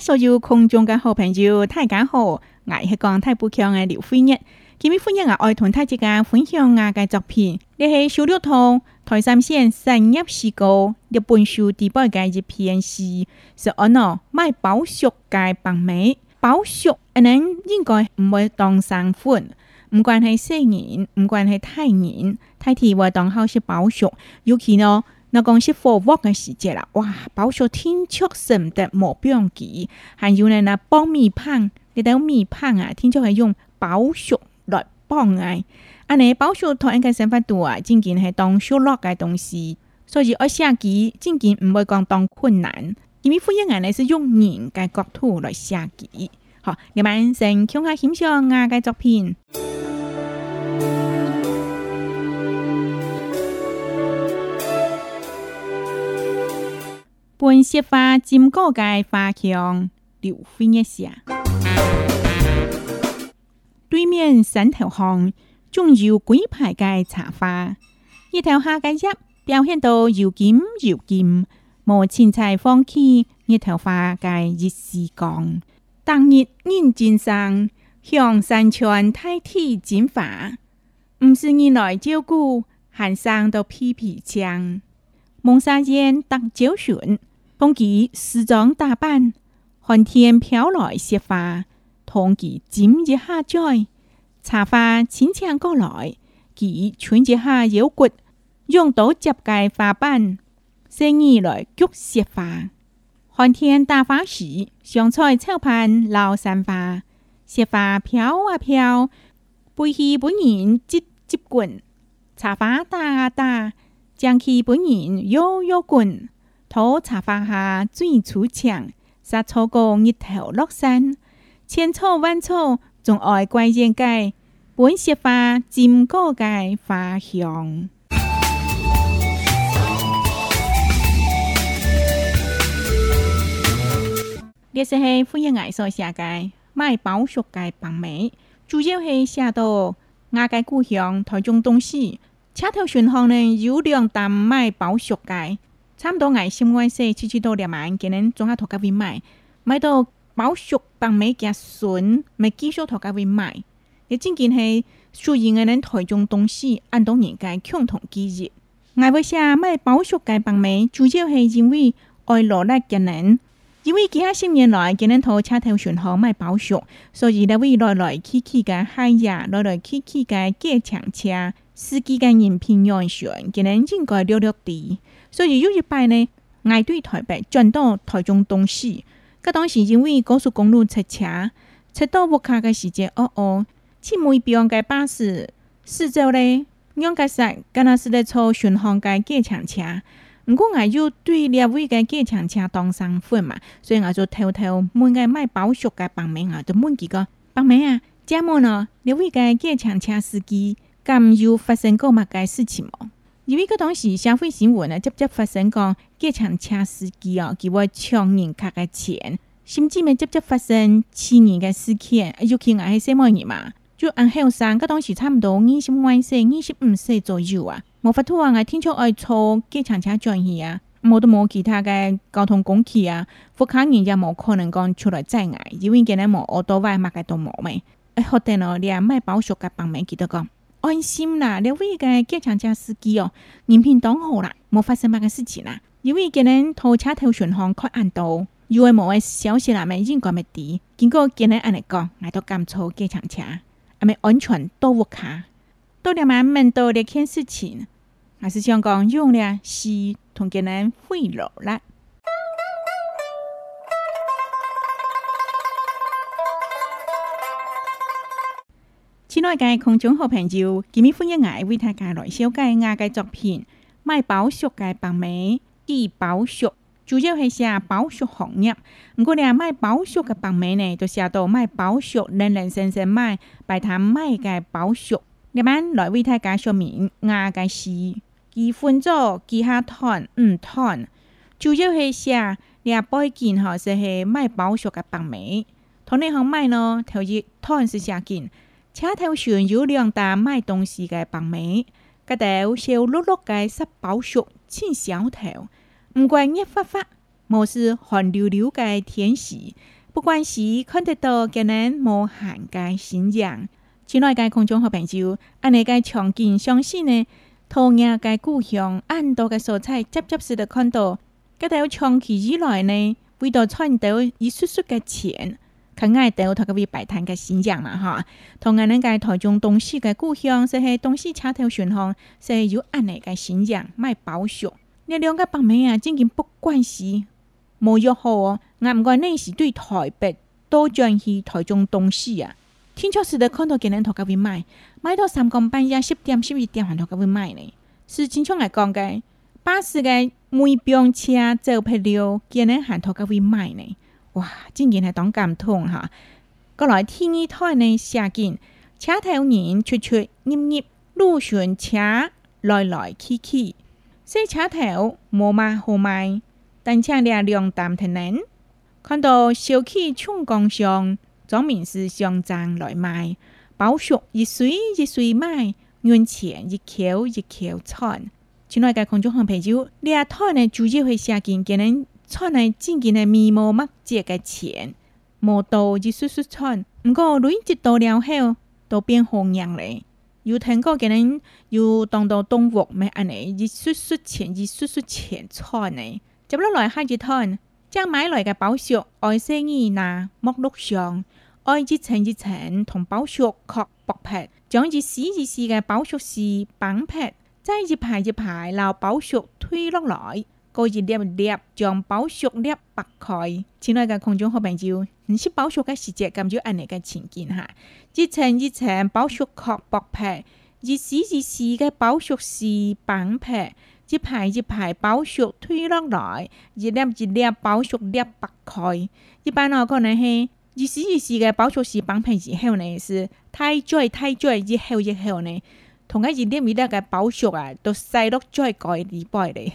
所有空中嘅好朋友，大家好，我系讲个太不强嘅刘飞日，今日欢迎我爱同大家分享我嘅作品，呢系小六通台山县新一诗歌日本书第八嘅一篇诗，是我攞卖宝石嘅白眉，宝石可能应该唔会当身份，唔管系少人，唔管系太人，太睇我当好是宝石，尤其呢。那讲是伏沃的时节啦，哇！保守天出神得冇边机，还有呢那苞米棒，你睇米棒啊，天却系用保守来帮嘅，啊呢，保守同一个想法度啊，真系系当小落嘅东西，所以我下棋真系唔会讲当困难，因为富人系呢是用人嘅角度来下棋，好，你们先叫阿欣赏我嘅作品。本色花，金高界花香留飞一下。对面山头红，种有几排介茶花。一头下个叶表现到又尖又尖，无钱财放弃一头花介一时光。当日人精神，向山泉太体精发，唔是你来照顾，寒上都皮皮浆。蒙山间当酒水。风其时装打扮；寒天飘来雪花，冬季今一下载。茶花轻轻过来，几穿一下腰骨，用刀接盖花瓣。生意来菊雪花，寒天打花时，香菜炒盘捞三花。雪花飘啊飘，背起本人直直滚；茶花打啊打，将起本人摇摇滚。土茶房下最出墙，杀错过日头落山，千错万错仲爱怪人界，本色花占高界花香。呢是係歡迎藝術世界賣寶屬界版美，主要係寫到亞界故鄉台中東市，車頭船行呢有兩擔賣寶屬界。差不多爱心爱些，次次都连埋，今人仲喺度家会卖，卖到白熟白美夹笋，咪继续度家会卖。你真见系苏营嘅人台中东西，按到人家共同记忆。爱不舍卖白熟白白美，主要系因为爱落力见人，因为其他十年来见人坐车头算好卖白熟。所以你为来来去去嘅开呀，来来去去嘅加强车司机嘅人品远选，今人应该了了底。所以有一摆呢，我对台北转到台中东市，嗰当时因为高速公路塞车，塞到沃卡个时间，哦哦，去每边样巴士四周咧，别样嘅塞，敢若是在坐巡航嘅过程车，毋过我又对另位嘅过程车当生份嘛，所以我就偷偷问个卖保险嘅帮忙我就问几个帮忙啊，怎么呢？另位嘅过程车司机，敢有发生过嘛个事情冇？因为个当时社会新闻啊，接接发生讲机场车司机哦，给我抢人客个钱，甚至咪接接发生青人嘅事案，尤其挨喺三月二嘛，就按后生，佮当时差唔多二十外岁、二十五岁左右啊，无法度啊，听说爱坐机场车上去啊，冇都冇其他嘅交通工具啊，福康人家冇可能讲出来在外，因为佮日冇学到外物嘅都冇咩，诶，好在咯，你阿妹包学甲帮面记得讲。安心啦，你位个机场车司机哦，人品当好啦，冇发生乜个事情啦。因为佢日拖车头巡航看暗道，u M 冇消息啦，人咪认咁嘅地，经过见日安尼讲，挨到甘出机场车，系咪安全都冇卡，多啲买咩多啲睇事情，还是想讲用咧，是同佢日贿赂啦。น้อยก่ยคงจงหอบแผ่นยิวกิมิฟุ้งยังไงวิทยาการรล่อยเชี่ยวก่งากาจอกผินไม่เป๋าชกกายปังไหมกี่เป๋าชกจูเจ้าให้เชียเป๋าชกของเนี่ยมันก็เนี่ยไม่เป๋าชกกับปังไหมในตัวเชียโตไม่เป๋าชกแดนแดนเซนเซนไม่ไปทำไม่กายเป๋าชกเดี๋ยวมันรล่อยวิทยาการชมิงงากายชีกี่ฟุ้งจอกกี่ห้าท่อนอืมท่อนจูเจ้าให้เชียเนี่ยป้อยกินหอเสียไม่เป๋าชกกับปังไหมท่อนในห้องไม่เนาะแถวยี่ท่อนเสียกิน车头上有两大卖东西的白妹，个头小碌碌的十包熟青小头，唔管热发发，莫是汗流流的天使。不管是看得到今人无限的新疆，亲爱的空中和朋友，安尼个场景相信呢，同样的故乡，安多的蔬菜，接接是的看到，个头长期以来呢，为到赚到一束束的钱。去挨到他个位摆摊个形象嘛，哈！同安那个台中东西个故乡，是去东西车头巡航，是去有安尼个形象卖保守。你两个北面啊，真经不管是无约好哦。俺毋管恁是对台北都转是台中东西啊。天桥实的看到见人头个位卖，卖到三更半夜十点、十二点还他个位卖呢。是正常来讲个，巴士个每辆车走不了，见人还他个位卖呢。哇，真係係當感通哈！过来天一天呢下緊，车头人出出入入，路巡车来来去去，洗车头黐，嘛好卖，磨麻糊埋，但將啲阿担铁天看到小区冲工上，总面是上張来卖，包熟一水一水卖，原钱一口一口串。亲爱的空中紅啤酒，呢一胎呢究会會下緊给人。穿系真真系面目乜只嘅钱，冇到就速速穿，不过钱一到了后都变红样嚟。要听过佢哋又当到东服咩？安尼，一叔叔钱一叔叔钱穿呢？接落来开一摊，将买来嘅宝石爱些耳、牙、目录上，爱一层一层同宝石壳剥皮，将一丝一丝嘅宝石丝绑皮，再一排一排留宝石推落来。个一粒粒将包熟粒裂开。亲爱的空中好朋友，你是包熟的时节，感觉我来个情景哈。一层一层包熟壳剥皮，一丝一丝的包熟丝崩皮，一排一排包熟推落来，一粒一粒包熟粒剥开。一般呢，可能是一时一时的包熟是崩皮之后呢，是太醉太醉之后之后呢。同个金点咪得个包雪啊，都细得再改 y coil 滴 boy 咧。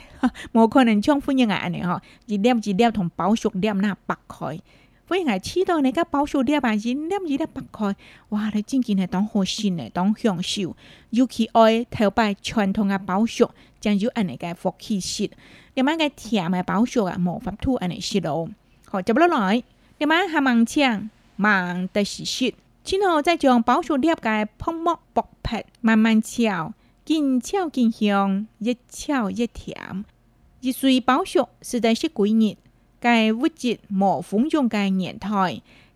某个人冲分样啊，呢吼金点金点同包雪点，拿白开。分样系刺到你个包雪点，啊，是点子点白开？哇，你真真系当好心呢，当享受。尤其爱头摆全同个包雪，将住安尼个福气食。你外个甜个包雪啊，冇法吐安尼食咯。好，就不了来，你外下盲抢，盲的是食。今后再将包雪点个泡沫剥。劈慢慢翘，见翘见香，越翘越甜，一岁饱熟，是在是鬼热。该物质冇膨胀该年代，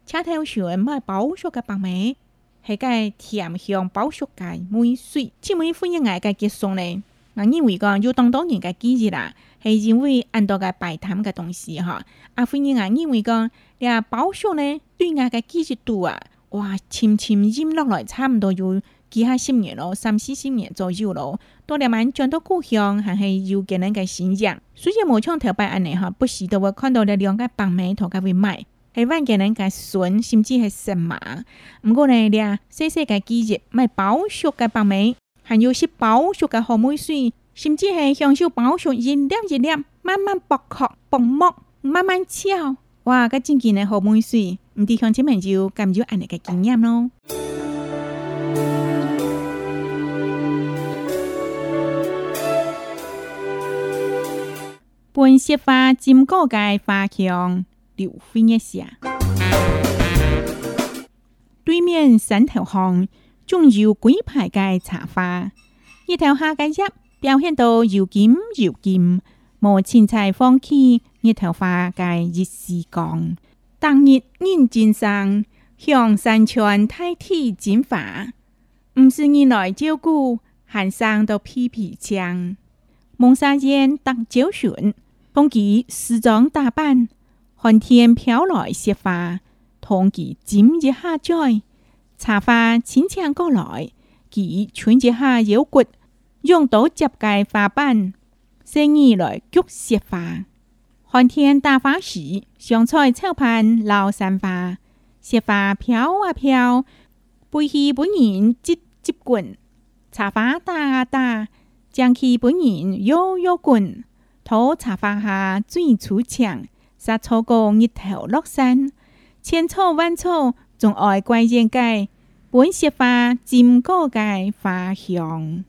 吃头肠冇饱熟嘅白米，系该甜香饱熟嘅梅水，只咪欢迎眼嘅结霜咧。我认为讲有当当年嘅记忆啦，系因为按多嘅摆摊嘅东西哈。阿妇人啊，认为讲，连保熟咧对我嘅记忆度啊，哇，深深饮落来差唔多有。几下十年咯，三四十年左右咯。到了蛮转到故乡，还是又见那个形象。虽然无像头白安尼吼，不时都会看到那两个白眉，他家会买，还看见人个笋，甚至系神马。毋过呢，咧，细细个季节买饱熟个白眉，还有是饱熟个好梅水，甚至系享受饱熟一粒一粒慢慢剥壳、剥膜、慢慢吃。哇，个真见嘞好梅水，毋地看前面就感觉安尼个经验咯。本色花金果界花腔流分一下。對面山頭巷種有幾排嘅茶花，一頭下嘅葉表現到又金又金，無青菜放起一頭花嘅熱時光。當日認真上向山川代替剪髮，唔是人來照顧，寒生到皮皮槍。蒙沙燕搭招船。冬季时装打扮，寒天飘来雪花。冬季今日下载，茶花清轻过来，其穿一下腰骨，用刀接盖花瓣，生意来菊雪花。寒天打花时，上菜炒盘捞三花，雪花飘啊飘，背起本人直接滚，茶花大大将其本人摇摇滚。土茶放下，水出墙，沙草过日头落山，千草万草，总爱桂人界，本色花，占高界花香。